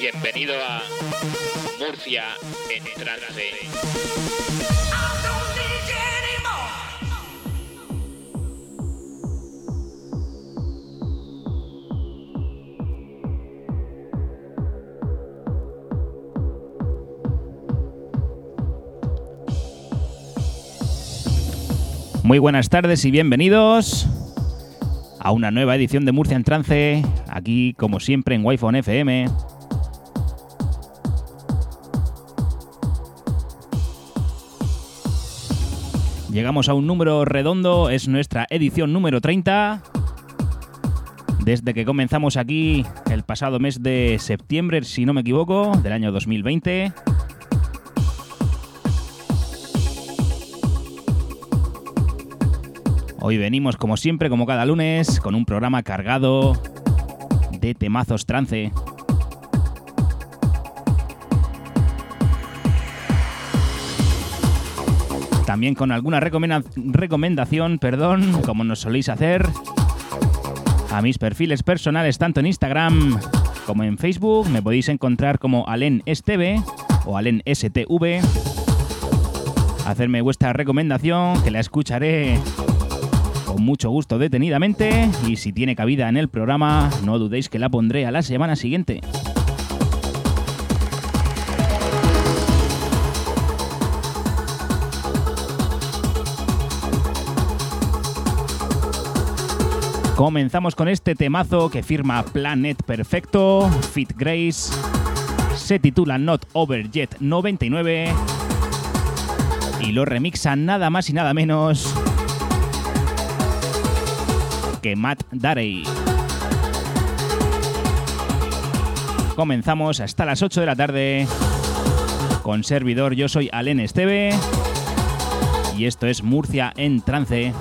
Bienvenido a Murcia en trance. Muy buenas tardes y bienvenidos a una nueva edición de Murcia en Trance, aquí como siempre en Wi-Fi FM. Llegamos a un número redondo, es nuestra edición número 30. Desde que comenzamos aquí el pasado mes de septiembre, si no me equivoco, del año 2020. Hoy venimos como siempre, como cada lunes, con un programa cargado de temazos trance. También con alguna recomenda- recomendación, perdón, como nos soléis hacer, a mis perfiles personales tanto en Instagram como en Facebook. Me podéis encontrar como Alen Esteve o Alen STV. Hacerme vuestra recomendación, que la escucharé con mucho gusto detenidamente y si tiene cabida en el programa, no dudéis que la pondré a la semana siguiente. Comenzamos con este temazo que firma Planet Perfecto, Fit Grace, se titula Not Over Yet 99 y lo remixa nada más y nada menos que Matt Darey. Comenzamos hasta las 8 de la tarde con servidor. Yo soy Alen Esteve y esto es Murcia en trance.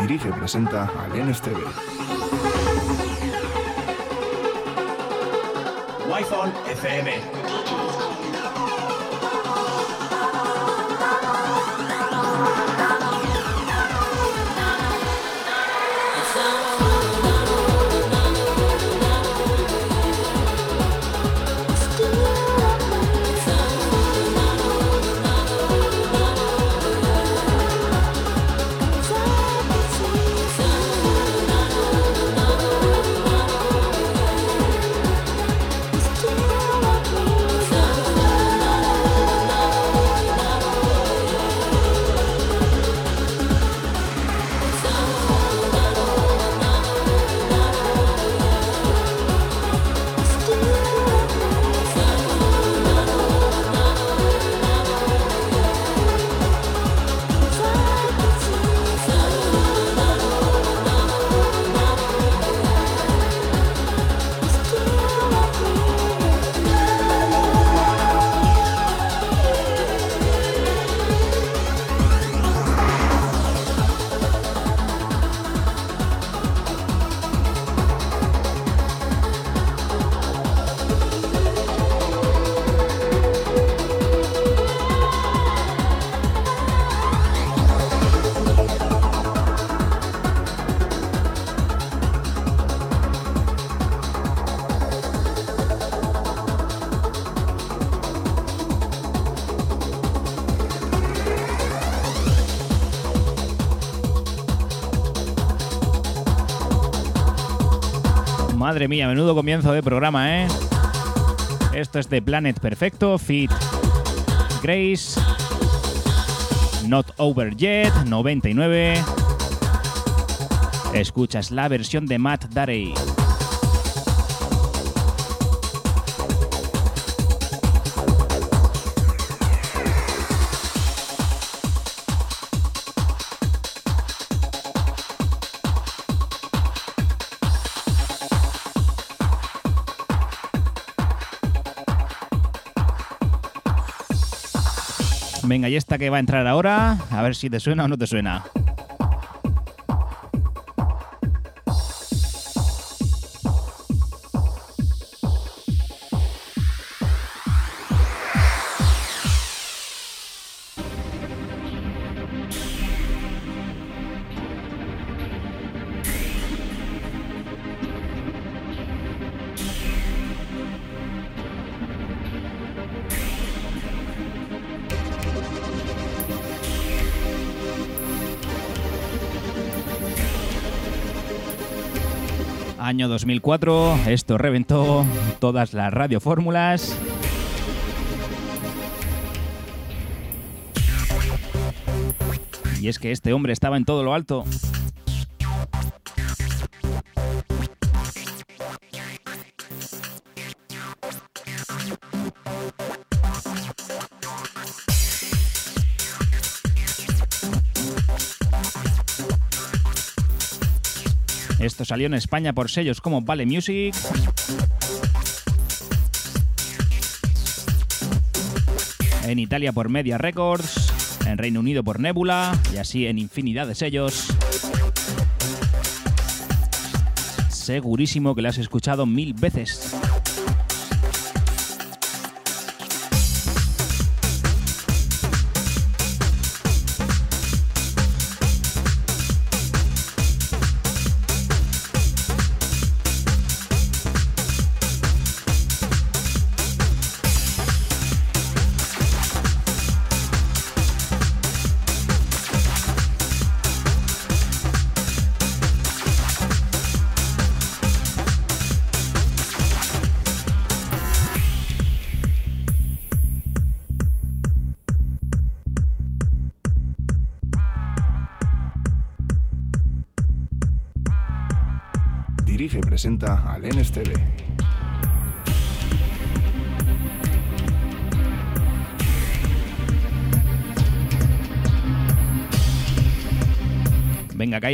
Dirige y presenta Alenes TV. Wi-Fi FM. Madre mía, menudo comienzo de programa, ¿eh? Esto es de Planet Perfecto, Fit Grace, Not Over Yet, 99. Escuchas la versión de Matt Darey. Venga, y esta que va a entrar ahora, a ver si te suena o no te suena. 2004, esto reventó todas las radiofórmulas. Y es que este hombre estaba en todo lo alto. Esto salió en España por sellos como Vale Music. En Italia por Media Records. En Reino Unido por Nebula. Y así en infinidad de sellos. Segurísimo que lo has escuchado mil veces. Presenta Alenes TV. Venga, que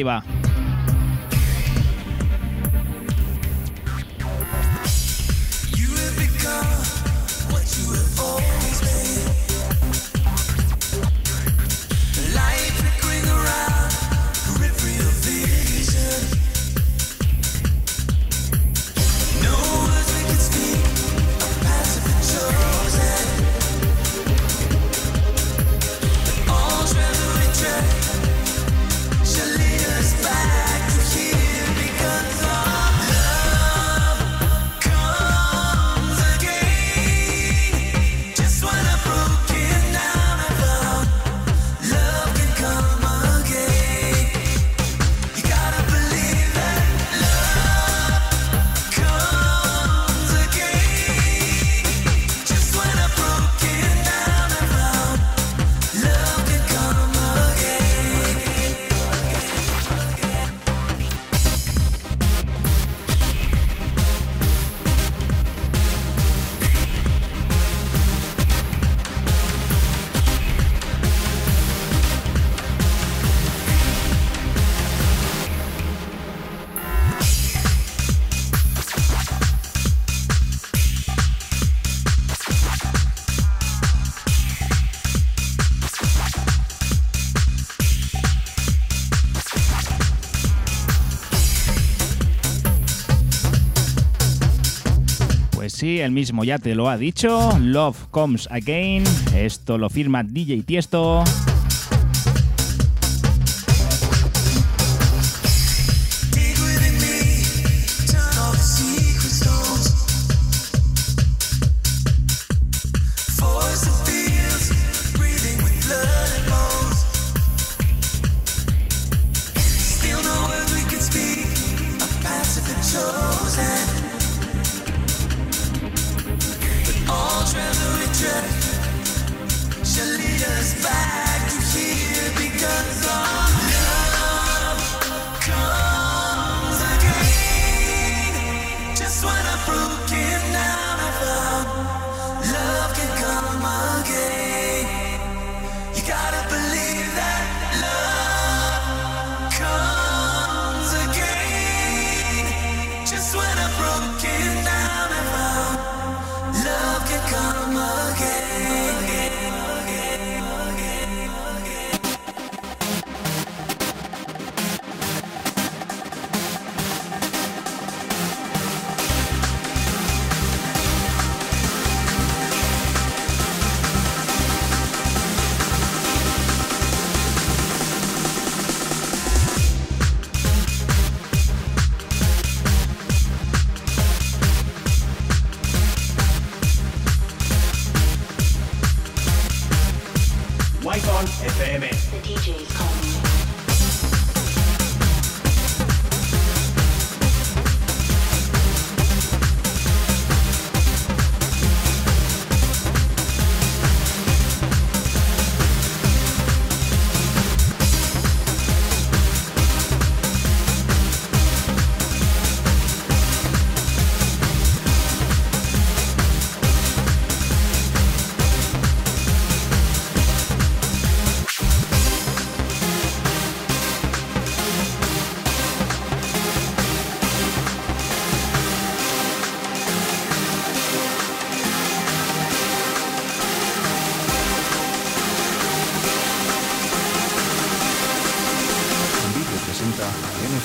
el mismo ya te lo ha dicho. Love Comes Again. Esto lo firma DJ Tiesto.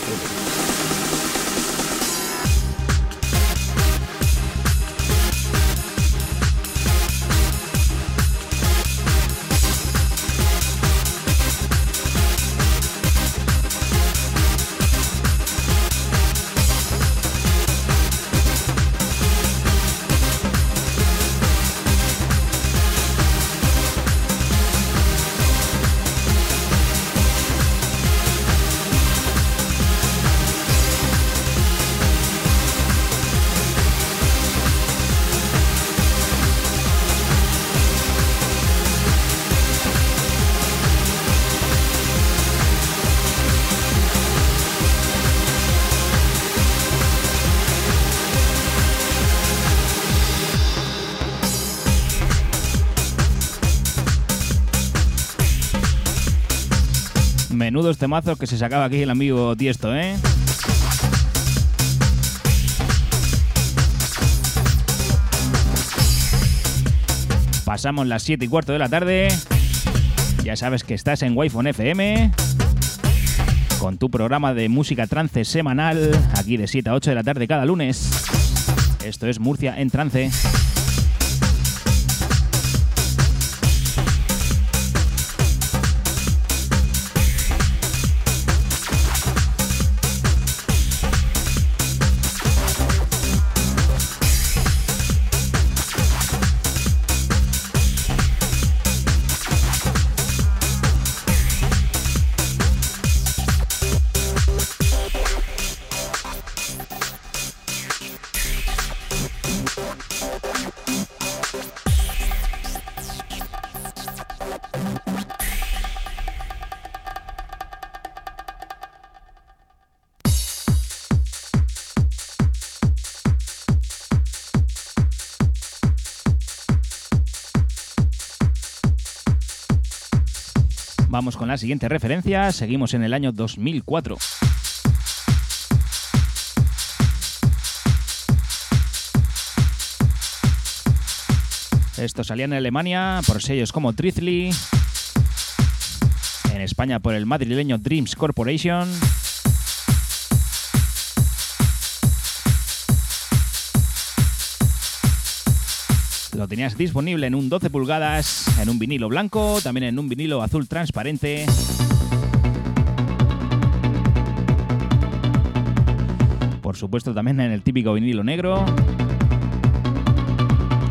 Thank you. Menudos temazos que se sacaba aquí el amigo Tiesto, ¿eh? Pasamos las 7 y cuarto de la tarde. Ya sabes que estás en Wi-Fi FM con tu programa de música trance semanal, aquí de 7 a 8 de la tarde cada lunes. Esto es Murcia en trance. Vamos con la siguiente referencia. Seguimos en el año 2004. Esto salía en Alemania por sellos como Trizly, en España por el madrileño Dreams Corporation. Lo tenías disponible en un 12 pulgadas, en un vinilo blanco, también en un vinilo azul transparente. Por supuesto también en el típico vinilo negro.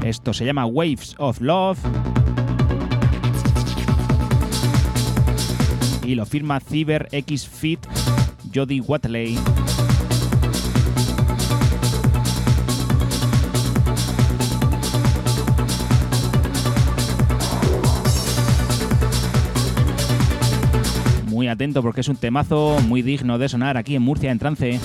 Esto se llama Waves of Love. Y lo firma Cyber X Fit Jody Watley. Atento porque es un temazo muy digno de sonar aquí en Murcia en trance.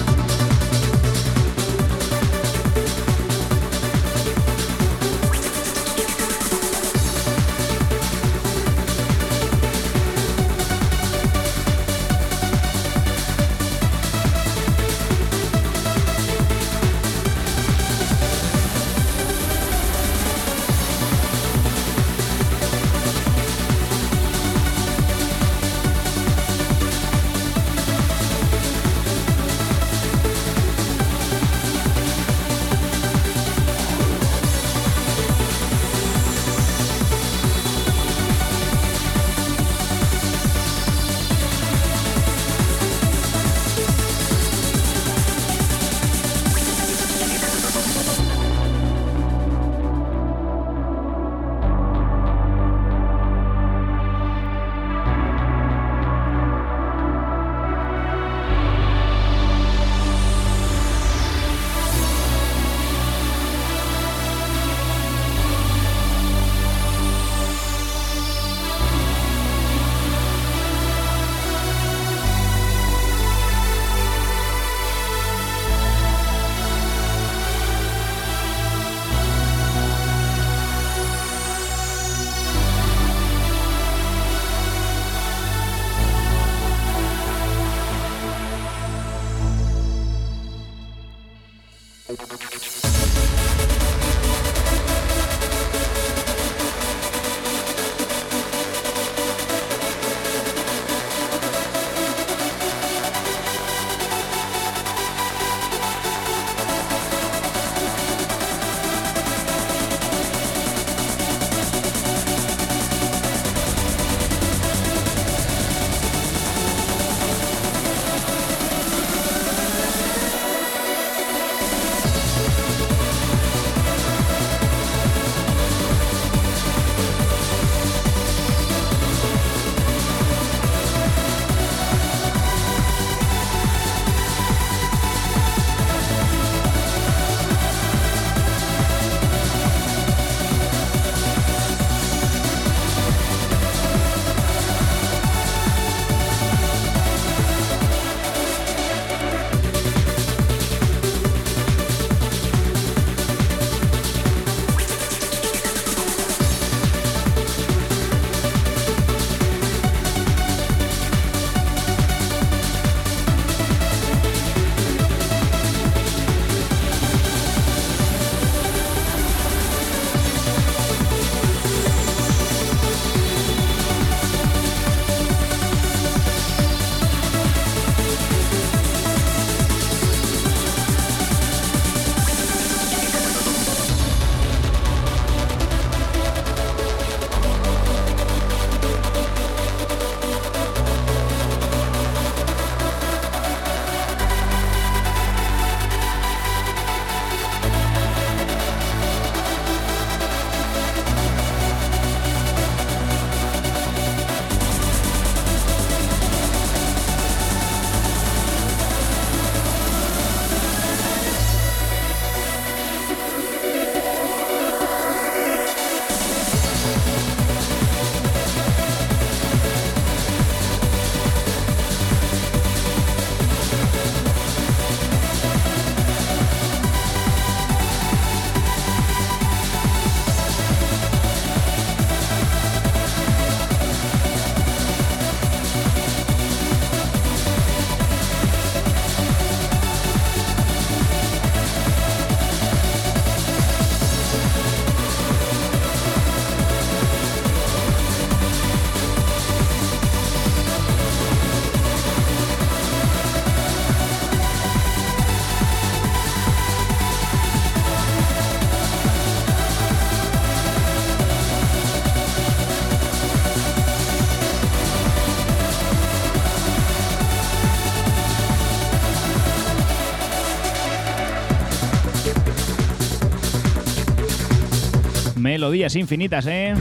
Melodías infinitas, ¿eh?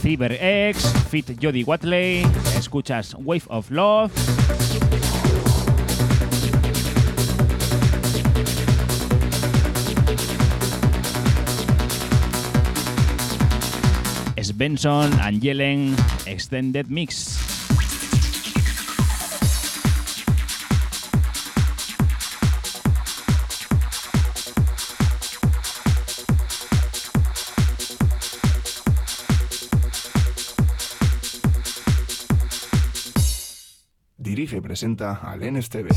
CyberX, Fit Jody Watley, escuchas Wave of Love. Benson, Angelen, Extended Mix. Presenta al NSTV.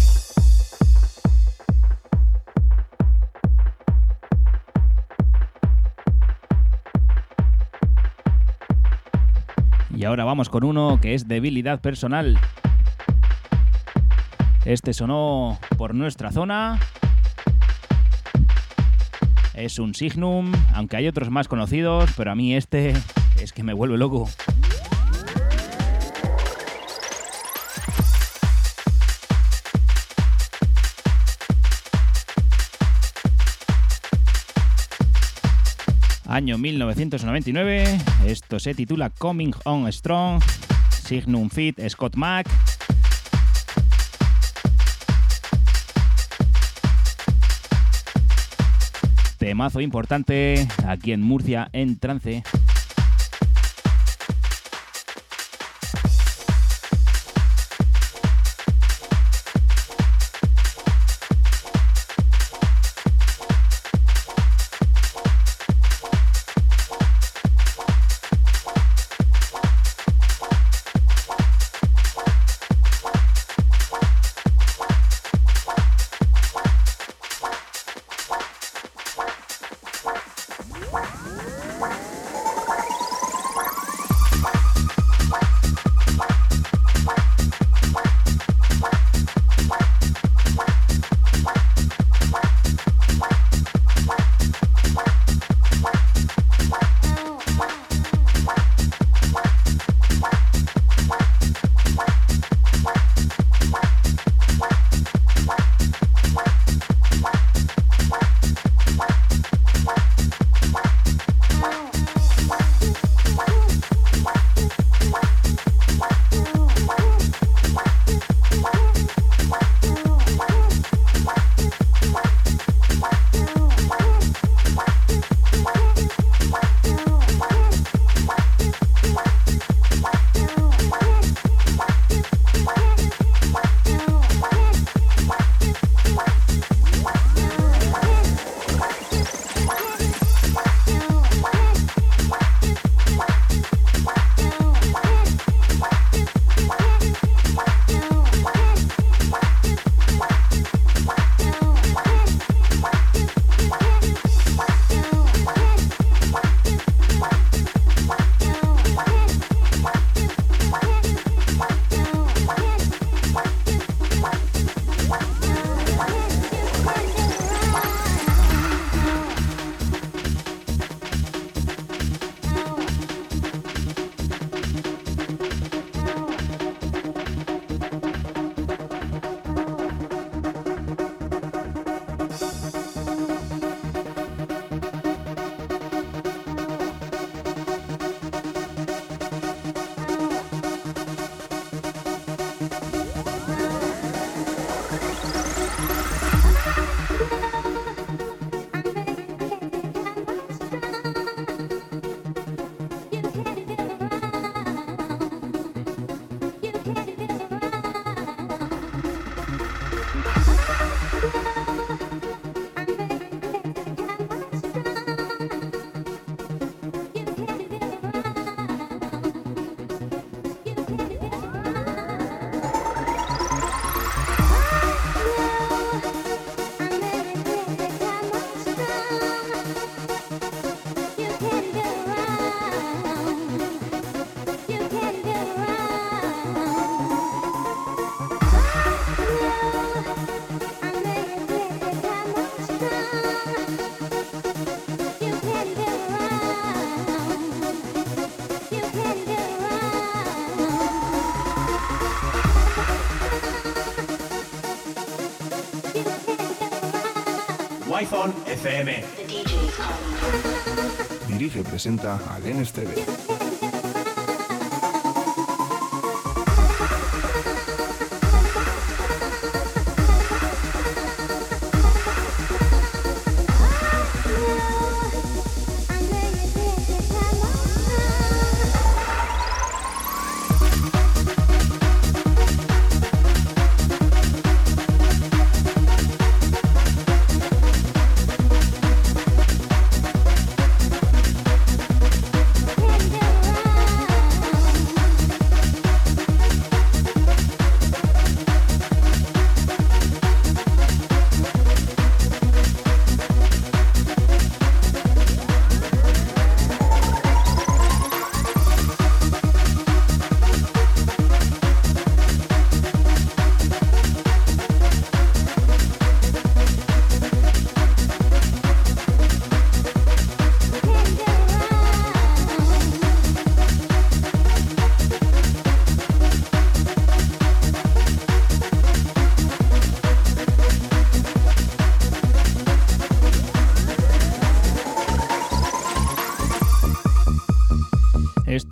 Y ahora vamos con uno que es debilidad personal. Este sonó por nuestra zona. Es un Signum, aunque hay otros más conocidos, pero a mí este es que me vuelve loco. Año 1999. Esto se titula Coming On Strong, Signum Fit, Scott Mac. Temazo importante aquí en Murcia en trance. FM. Dirige y presenta Alenes TV.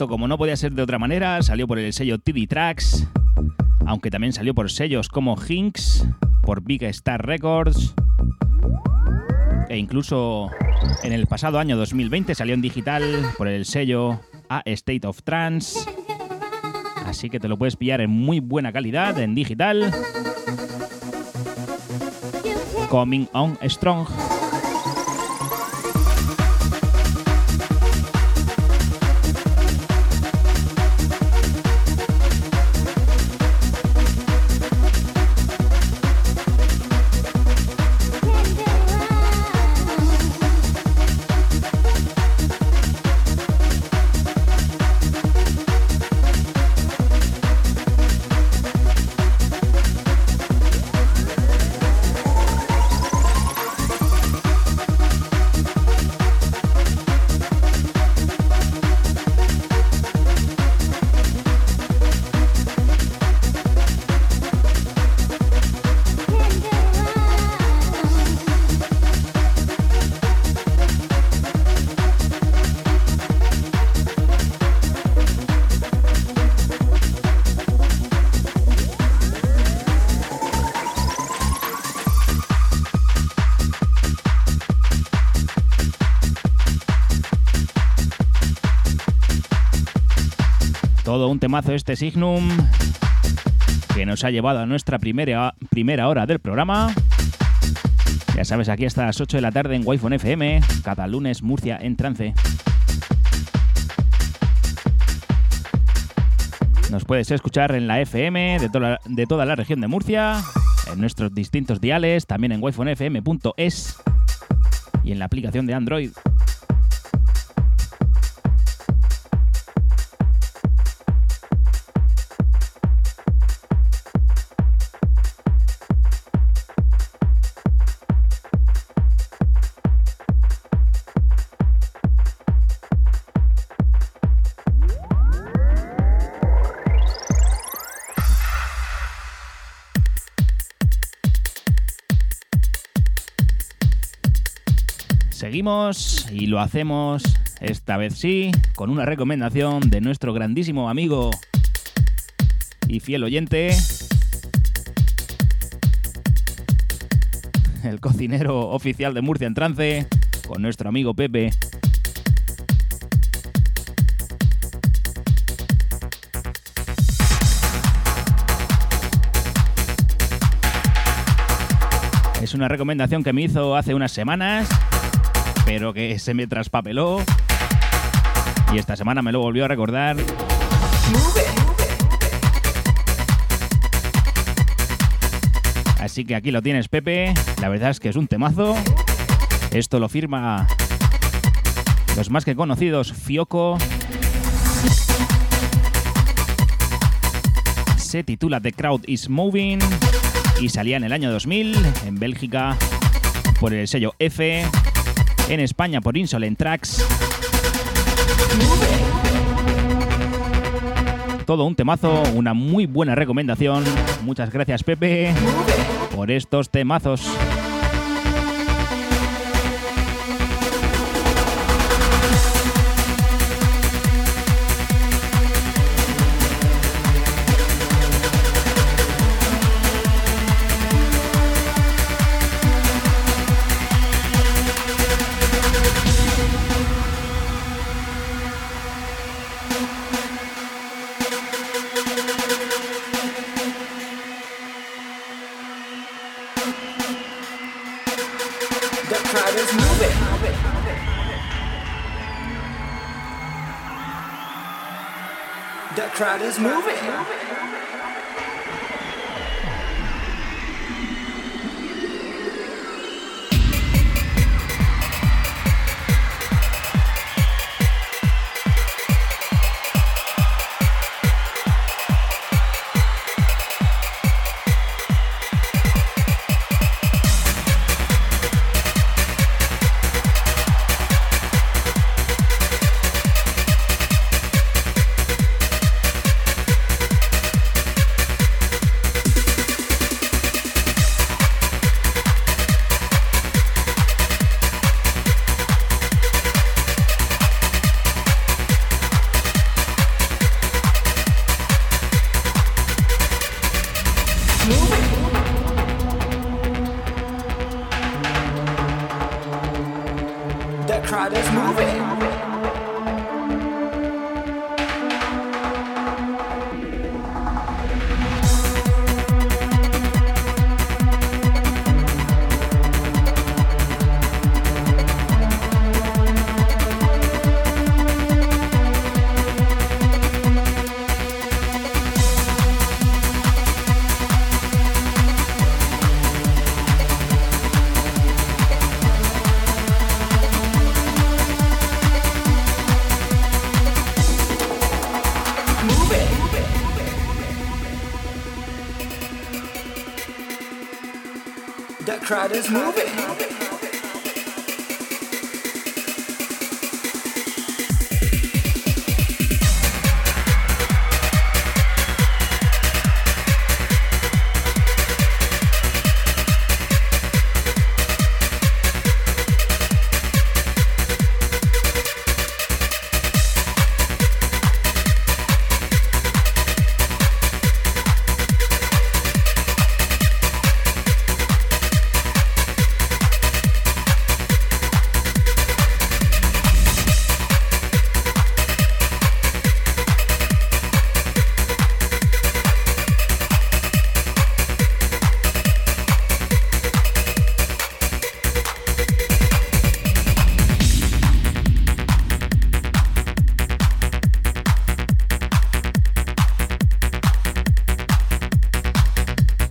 Como no podía ser de otra manera, salió por el sello TD Tracks, aunque también salió por sellos como Hinks, por Big Star Records, e incluso en el pasado año 2020 salió en digital por el sello A State of Trance. Así que te lo puedes pillar en muy buena calidad en digital. Coming on Strong. Todo un temazo este Signum que nos ha llevado a nuestra primera, primera hora del programa. Ya sabes, aquí hasta las 8 de la tarde en Wi-Fi FM, cada lunes Murcia en trance. Nos puedes escuchar en la FM de, toda, de toda la región de Murcia, en nuestros distintos diales, también en wifonfm.es y en la aplicación de Android. Y lo hacemos, esta vez sí, con una recomendación de nuestro grandísimo amigo y fiel oyente, el cocinero oficial de Murcia en trance, con nuestro amigo Pepe. Es una recomendación que me hizo hace unas semanas pero que se me traspapeló. Y esta semana me lo volvió a recordar. Así que aquí lo tienes, Pepe. La verdad es que es un temazo. Esto lo firma los más que conocidos Fioco. Se titula The Crowd is Moving y salía en el año 2000 en Bélgica por el sello F en España por Insolent Tracks. Todo un temazo, una muy buena recomendación. Muchas gracias Pepe por estos temazos. Is moving.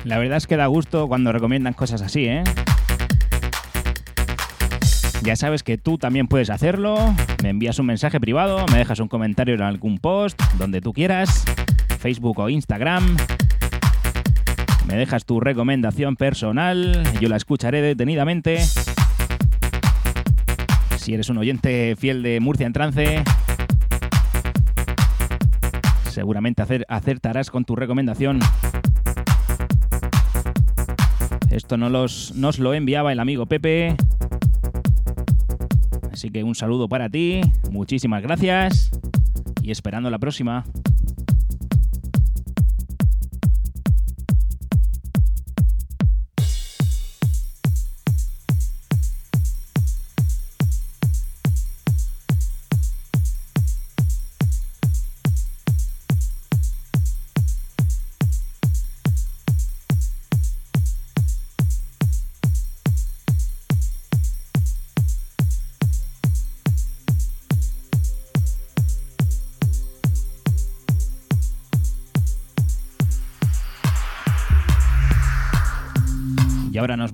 La verdad es que da gusto cuando recomiendan cosas así, ¿eh? Ya sabes que tú también puedes hacerlo. Me envías un mensaje privado, me dejas un comentario en algún post, donde tú quieras, Facebook o Instagram. Me dejas tu recomendación personal, yo la escucharé detenidamente. Si eres un oyente fiel de Murcia en trance, seguramente acer- acertarás con tu recomendación. Esto no los, nos lo enviaba el amigo Pepe. Así que un saludo para ti, muchísimas gracias y esperando la próxima.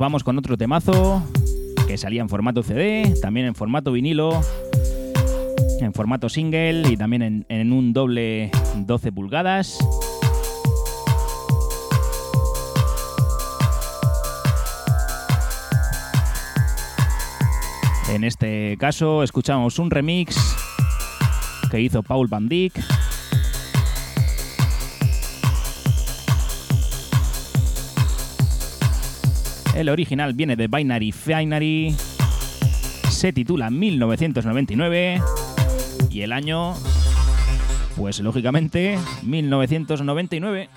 Vamos con otro temazo que salía en formato CD, también en formato vinilo, en formato single y también en, un doble 12 pulgadas. En este caso escuchamos un remix que hizo Paul Van Dyck El original viene de Binary Finery, se titula 1999 y el año, pues lógicamente, 1999.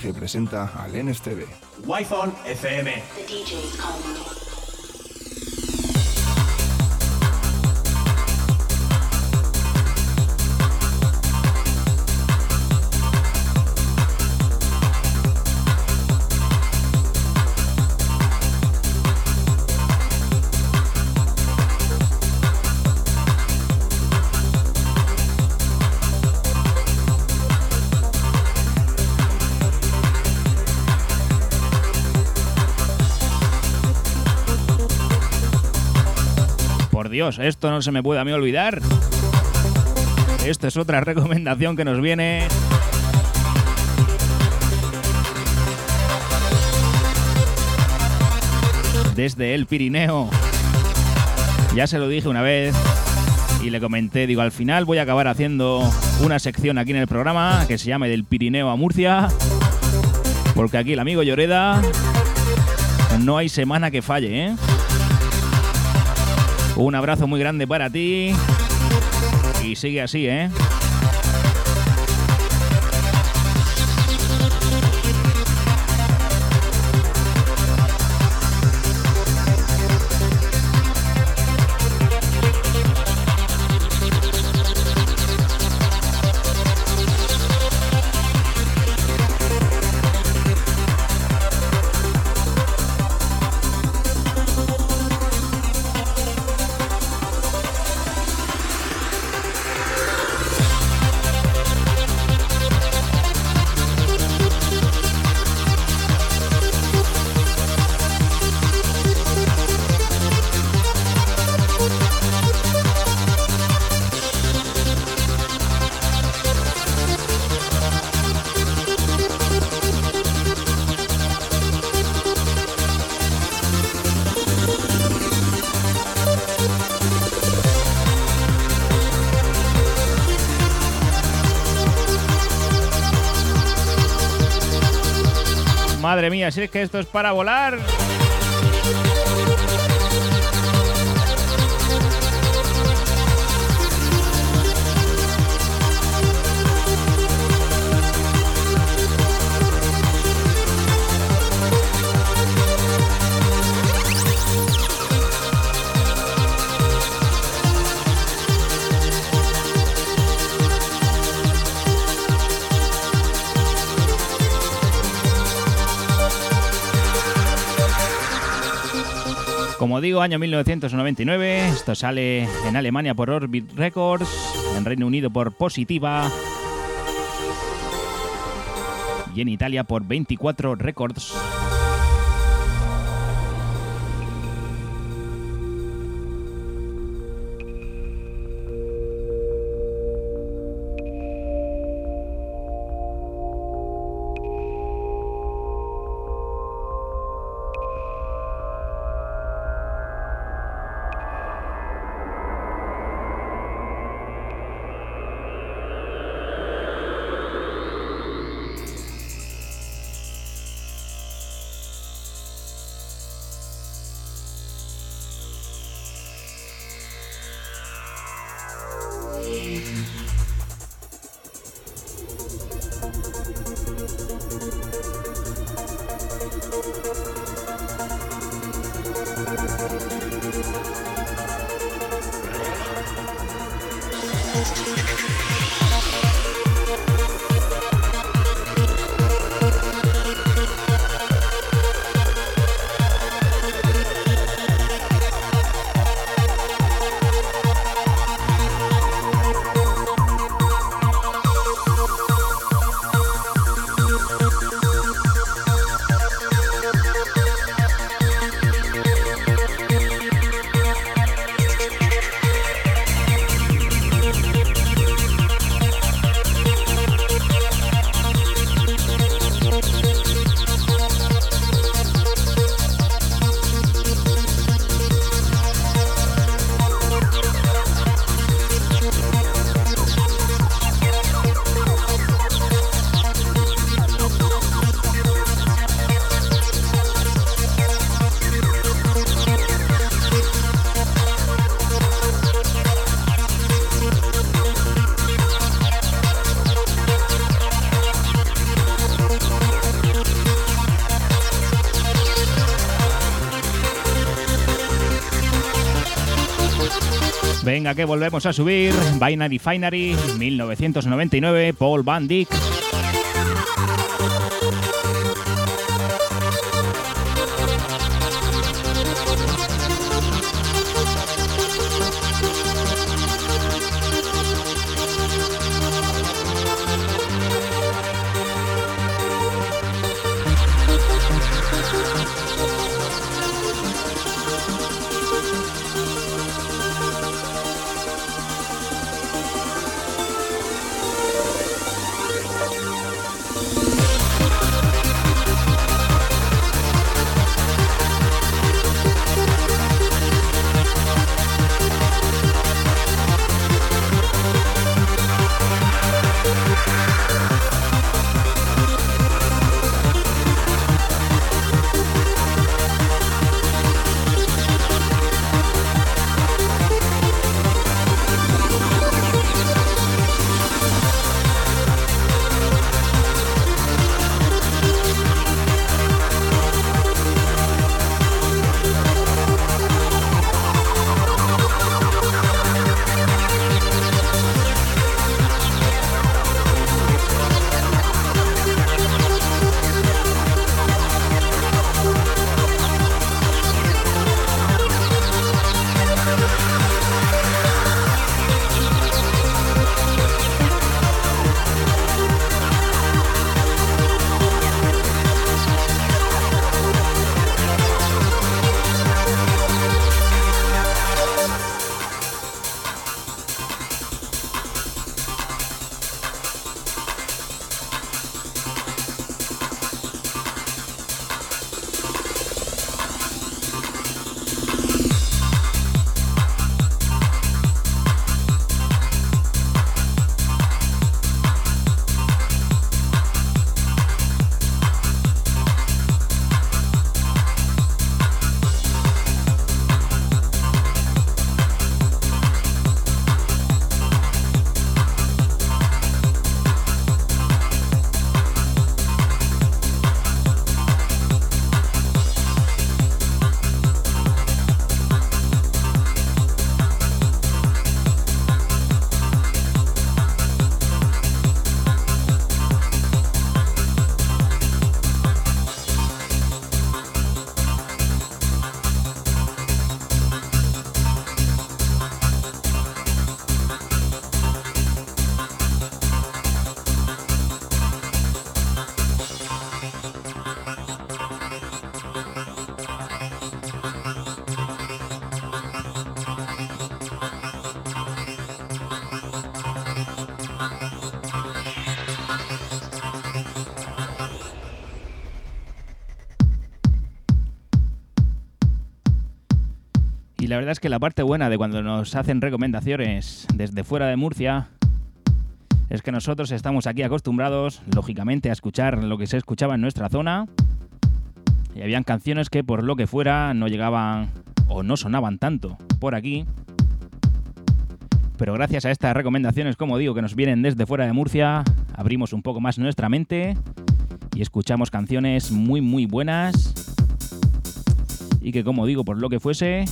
Dirige y presenta a Lenes TV. Wi-Fi FM. The DJ's Dios, esto no se me puede a mí olvidar. Esto es otra recomendación que nos viene desde el Pirineo. Ya se lo dije una vez y le comenté, digo, al final voy a acabar haciendo una sección aquí en el programa que se llame del Pirineo a Murcia, porque aquí el amigo Lloreda no hay semana que falle, ¿eh? Un abrazo muy grande para ti y sigue así, ¿eh? Mía, si es que esto es para volar. Digo, año 1999, esto sale en Alemania por Orbit Records, en Reino Unido por Positiva y en Italia por 24 Records. Venga, que volvemos a subir. Binary Finery, 1999, Paul Van Dyck. Verdad es que la parte buena de cuando nos hacen recomendaciones desde fuera de Murcia es que nosotros estamos aquí acostumbrados, lógicamente, a escuchar lo que se escuchaba en nuestra zona. Y habían canciones que por lo que fuera no llegaban o no sonaban tanto por aquí. Pero gracias a estas recomendaciones, como digo, que nos vienen desde fuera de Murcia, abrimos un poco más nuestra mente y escuchamos canciones muy muy buenas y que como digo, por lo que fuese,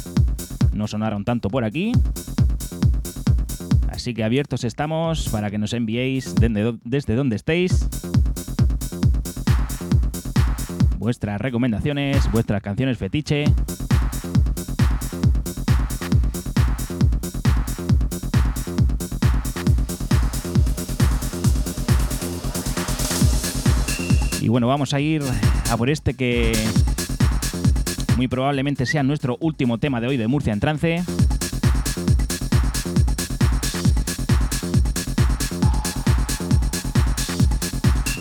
no sonaron tanto por aquí. Así que abiertos estamos para que nos enviéis desde, donde estéis vuestras recomendaciones, vuestras canciones fetiche. Y bueno, vamos a ir a por este que muy probablemente sea nuestro último tema de hoy de Murcia en trance.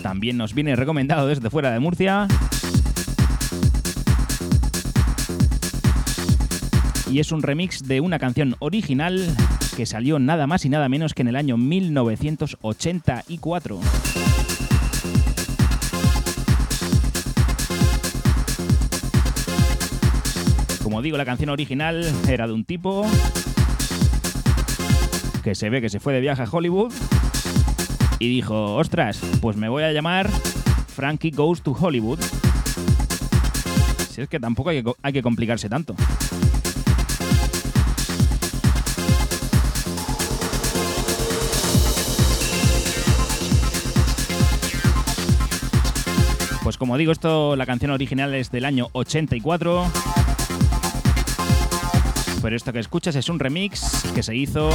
También nos viene recomendado desde fuera de Murcia. Y es un remix de una canción original que salió nada más y nada menos que en el año 1984. Como digo, la canción original era de un tipo que se ve que se fue de viaje a Hollywood y dijo, ostras, pues me voy a llamar Frankie Goes to Hollywood. Si es que tampoco hay que, hay que complicarse tanto. Pues como digo, esto, la canción original es del año 84. Pero esto que escuchas es un remix que se hizo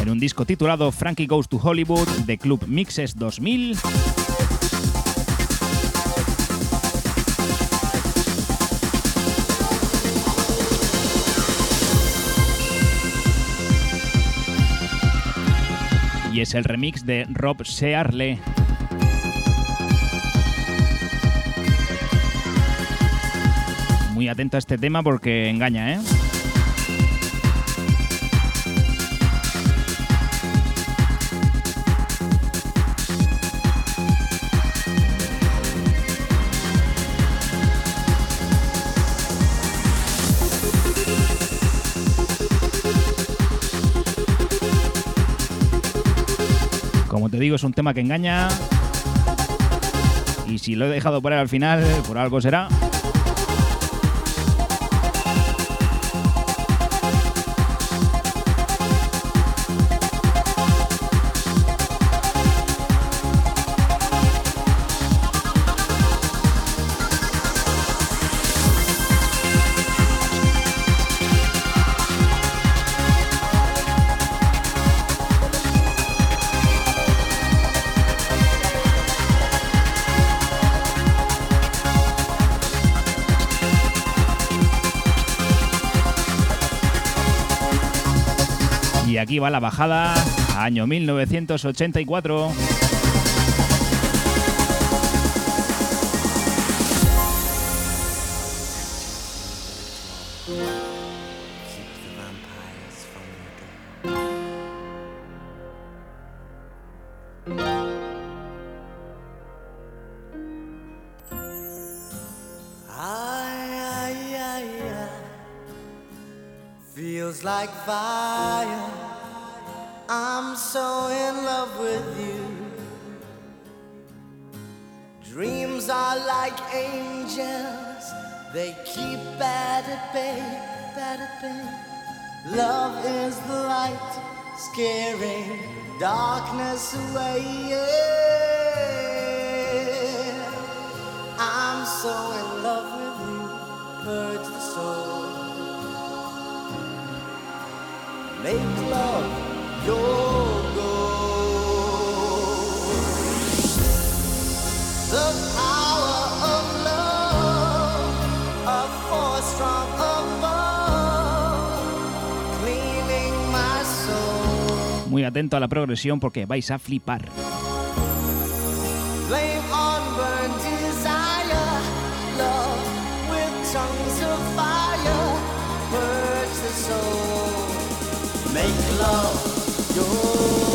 en un disco titulado Frankie Goes to Hollywood de Club Mixes 2000. Y es el remix de Rob Searle. Muy atento a este tema porque engaña, ¿eh? Como te digo, es un tema que engaña. Y si lo he dejado por ahí al final, por algo será. Aquí va la bajada, año 1984. Scaring darkness away. Yeah. I'm so in love with you, purge the soul. Make love your atento a la progresión porque vais a flipar. Make love your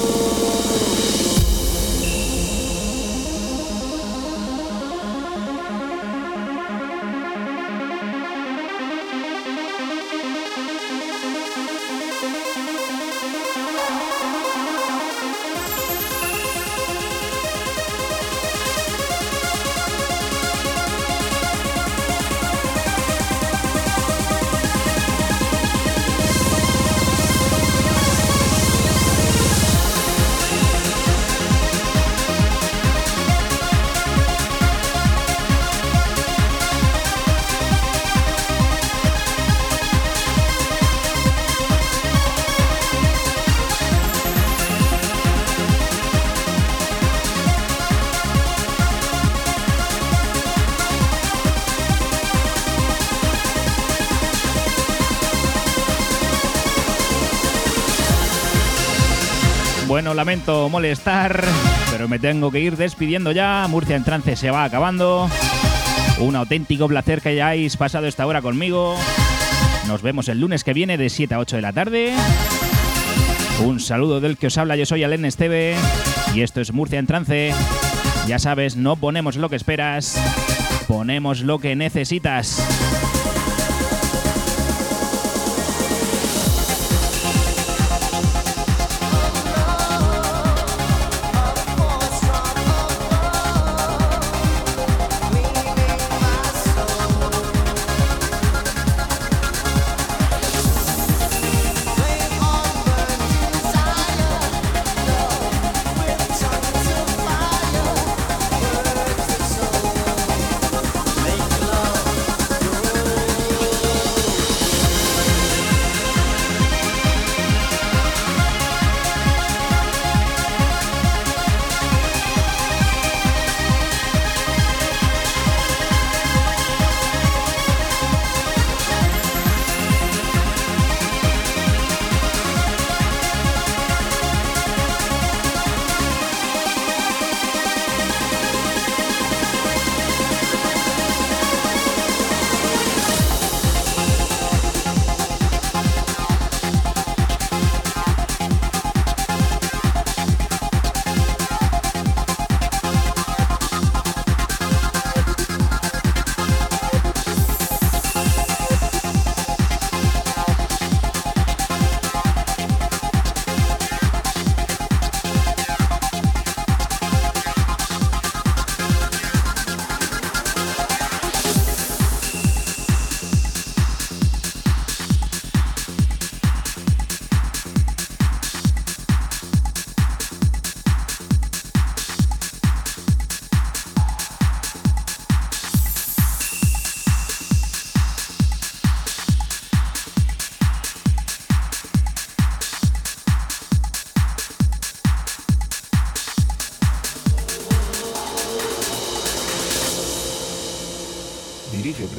lamento molestar, pero me tengo que ir despidiendo ya. Murcia en trance se va acabando. Un auténtico placer que hayáis pasado esta hora conmigo. Nos vemos el lunes que viene de 7 a 8 de la tarde. Un saludo del que os habla, yo soy Alen Esteve y esto es Murcia en trance. Ya sabes, no ponemos lo que esperas, ponemos lo que necesitas.